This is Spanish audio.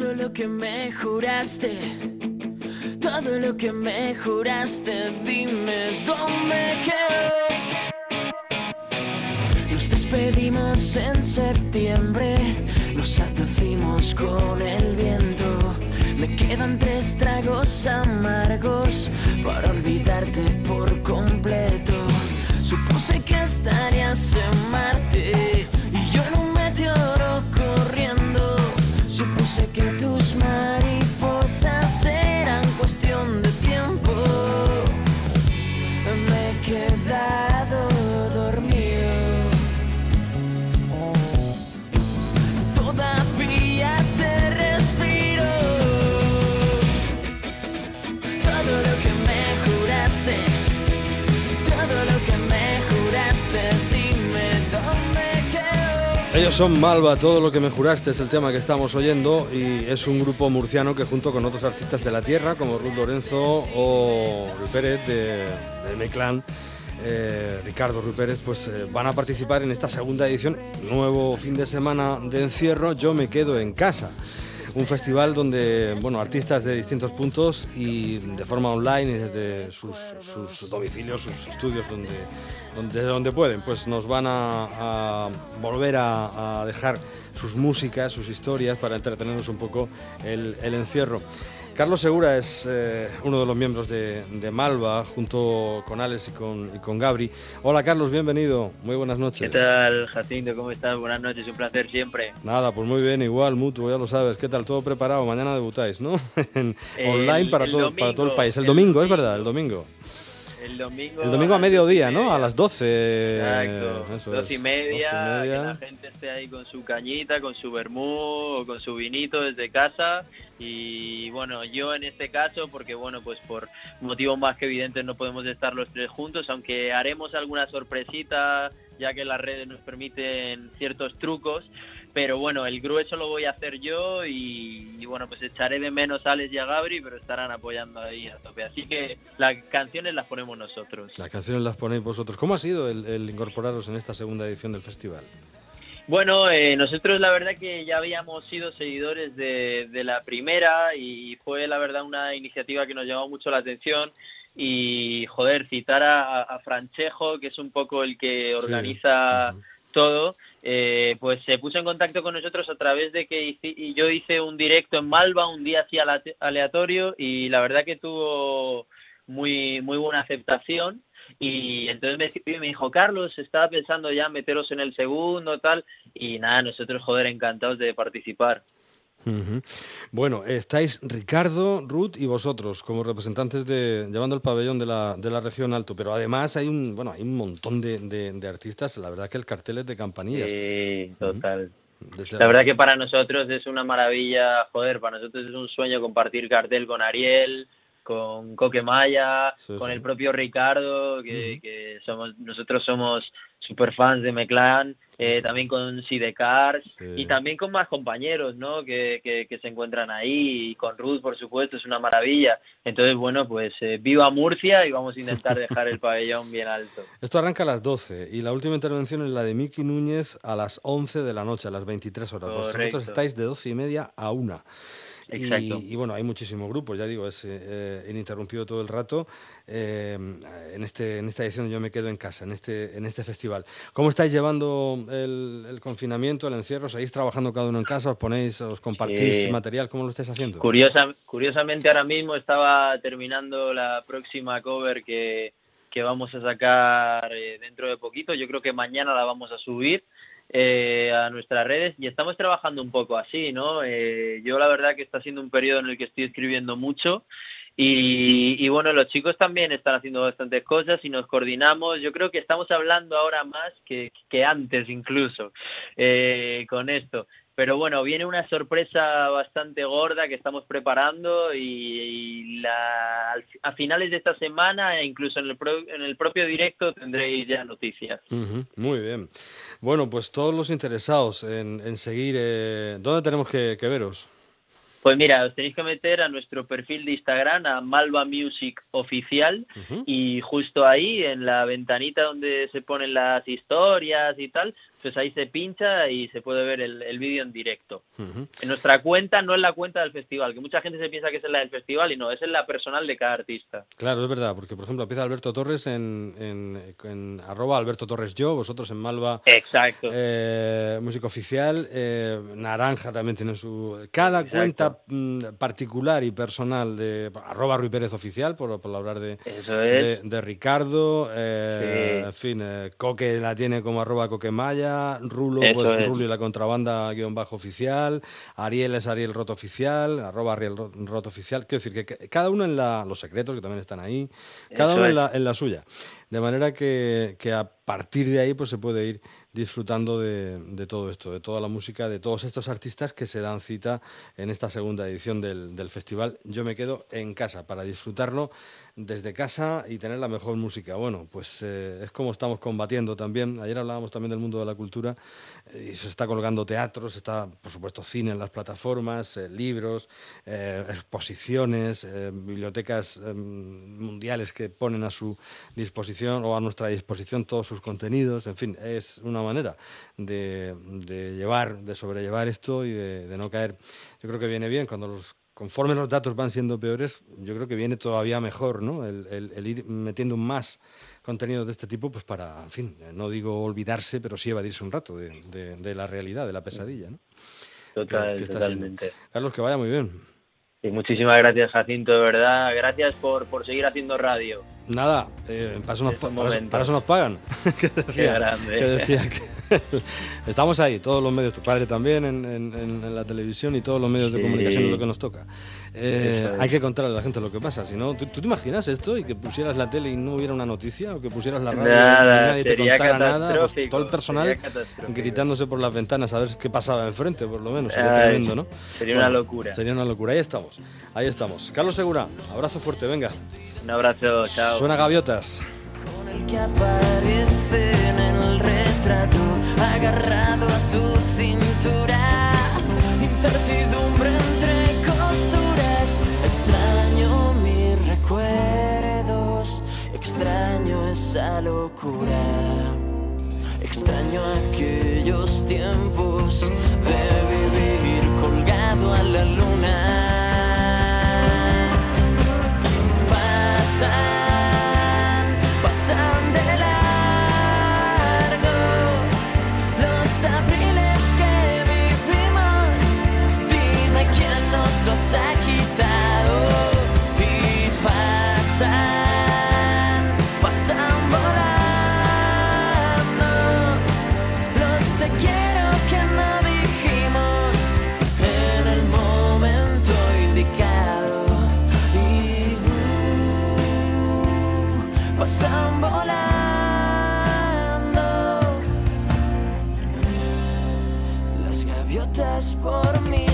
todo lo que me juraste, todo lo que me juraste, dime dónde quedó. Nos despedimos en septiembre, nos atucimos con el viento. Me quedan tres tragos amargos para Supuse que Son Malva, todo lo que me juraste es el tema que estamos oyendo y es un grupo murciano que junto con otros artistas de la tierra como Ruth Lorenzo o Rui Pérez de, de Meclán, eh, Ricardo Rui Pérez, pues eh, van a participar en esta segunda edición, nuevo fin de semana de encierro, Yo me quedo en casa. Un festival donde, bueno, artistas de distintos puntos y de forma online y desde sus, domicilios, sus estudios, donde, donde, pueden, pues nos van a, volver a, dejar sus músicas, sus historias para entretenernos un poco el encierro. Carlos Segura es eh, uno de los miembros de, de Malva, junto con Alex y con, y con Gabri. Hola Carlos, bienvenido. Muy buenas noches. ¿Qué tal, Jacinto? ¿Cómo estás? Buenas noches, un placer siempre. Nada, pues muy bien, igual, mutuo, ya lo sabes. ¿Qué tal? Todo preparado. Mañana debutáis, ¿no? El- online para el todo, para todo el país. El el domingo, es verdad, el domingo. El domingo. El domingo a mediodía, ¿no? A las 12. Exacto, eso dos y, es. media, Doce y que media. la gente esté ahí con su cañita, con su vermú o con su vinito desde casa. Y bueno, yo en este caso, porque bueno, pues por motivos más que evidentes no podemos estar los tres juntos, aunque haremos alguna sorpresita, ya que las redes nos permiten ciertos trucos. Pero bueno, el grueso lo voy a hacer yo y, y bueno, pues echaré de menos a Alex y a Gabri, pero estarán apoyando ahí a tope. Así que las canciones las ponemos nosotros. Las canciones las ponéis vosotros. ¿Cómo ha sido el, el incorporaros en esta segunda edición del festival? Bueno, eh, nosotros la verdad que ya habíamos sido seguidores de, de la primera y fue la verdad una iniciativa que nos llamó mucho la atención y joder, citar a, a Franchejo, que es un poco el que organiza todo, eh, pues se puso en contacto con nosotros a través de que y yo hice un directo en Malva un día así aleatorio y la verdad que tuvo muy muy buena aceptación. Y entonces me, me dijo Carlos estaba pensando ya meteros en el segundo tal y nada nosotros joder encantados de participar Bueno, estáis Ricardo, Ruth y vosotros como representantes de llevando el pabellón de la, de la región alto, pero además hay un bueno hay un montón de, de- de artistas. La verdad que el cartel es de campanillas. Sí, total La verdad que para nosotros es una maravilla, joder, para nosotros es un sueño compartir cartel con Ariel, con Coque Maya, Sí, con sí. el propio Ricardo, que, que somos nosotros somos super fans de Meclán, eh, también con Sidecars Sí. y también con más compañeros, ¿no? Que, que, que se encuentran ahí y con Ruth, por supuesto, es una maravilla. Entonces, bueno, pues eh, viva Murcia y vamos a intentar dejar el pabellón bien alto. Esto arranca a las 12 y la última intervención es la de Miki Núñez a las 11 de la noche, a las 23 horas. Vosotros estáis de 12 y media a 1. Exacto. Y, y bueno, hay muchísimos grupos, ya digo, es eh, ininterrumpido todo el rato. eh, en, este, en esta edición yo me quedo en casa, en este, en este festival. ¿Cómo estáis llevando el, el confinamiento, el encierro? ¿Seguís trabajando cada uno en casa? ¿Os ponéis, os compartís Sí. material? ¿Cómo lo estáis haciendo? Curiosa, curiosamente ahora mismo estaba terminando la próxima cover que, que vamos a sacar eh, dentro de poquito. Yo creo que mañana la vamos a subir eh, a nuestras redes y estamos trabajando un poco así, ¿no? Eh, yo la verdad que está siendo un periodo en el que estoy escribiendo mucho y, y bueno, los chicos también están haciendo bastantes cosas y nos coordinamos. Yo creo que estamos hablando ahora más que, antes incluso eh, con esto. Pero bueno, viene una sorpresa bastante gorda que estamos preparando y, y la, a finales de esta semana e incluso en el, pro- en el propio directo tendréis ya noticias. Muy bien. Bueno, pues todos los interesados en, en seguir, eh, ¿dónde tenemos que, que veros? Pues mira, os tenéis que meter a nuestro perfil de Instagram, a Malva Music Oficial, y justo ahí, en la ventanita donde se ponen las historias y tal, Entonces ahí se pincha y se puede ver el, el vídeo en directo. En nuestra cuenta no es la cuenta del festival, que mucha gente se piensa que es la del festival y no, es en la personal de cada artista. Claro, es verdad, porque por ejemplo empieza Alberto Torres en, en, en arroba Alberto Torres yo, vosotros en Malva Exacto. eh, música oficial, eh, Naranja también tiene su... Cada Exacto. cuenta mm, particular y personal de arroba Rui Pérez oficial, por, por hablar de, es. de, de Ricardo, eh, Sí. en fin, eh, Coque la tiene como arroba Rulo, Eso pues es. Rulo y la contrabanda guion bajo oficial, Ariel es Ariel Roto oficial, arroba Ariel Ro- Roto oficial, quiero decir que ca- cada uno en la, los secretos que también están ahí, cada Eso uno en la, en la suya, de manera que, que a partir de ahí pues se puede ir disfrutando de, todo esto, de toda la música, de todos estos artistas que se dan cita en esta segunda edición del, festival. Yo me quedo en casa para disfrutarlo desde casa y tener la mejor música. Bueno, pues eh, es como estamos combatiendo también. Ayer hablábamos también del mundo de la cultura eh, y se está colgando teatros, está por supuesto cine en las plataformas, eh, libros, exposiciones, bibliotecas mundiales que ponen a su disposición o a nuestra disposición todos sus contenidos. En fin, es una manera de, de llevar, de sobrellevar esto y de, de no caer. Yo creo que viene bien cuando los conforme los datos van siendo peores, yo creo que viene todavía mejor, ¿no? El, el- el ir metiendo más contenido de este tipo, pues para, en fin, no digo olvidarse, pero sí evadirse un rato de, de- de la realidad, de la pesadilla, ¿no? Total, Que- que está siendo. totalmente. Carlos, que vaya muy bien. Y muchísimas gracias, Jacinto, de verdad. Gracias por, por seguir haciendo radio. Nada, eh, para, eso nos, para eso- momentos. para eso nos pagan. que decía, grande. que decía que estamos ahí, todos los medios, tu padre también en, en- en- la televisión y todos los medios de Sí. comunicación es lo que nos toca. Eh, hay que contarle a la gente lo que pasa, si no, ¿tú, tú te imaginas esto y que pusieras la tele y no hubiera una noticia o que pusieras la radio Nada, y nadie te contara nada? Pues todo el personal gritándose por las ventanas a ver qué pasaba enfrente, por lo menos. Sería Ay, tremendo, ¿no? sería una locura. Sería una locura. Ahí estamos, ahí estamos. Carlos Segura, abrazo fuerte, venga. Un abrazo, chao. Suena gaviotas. con el que aparece esa locura. Extraño aquellos tiempos de vivir colgado a la luna. Pasan, pasan de largo los abriles que vivimos. Dime quién nos los ha gaviotas por lado.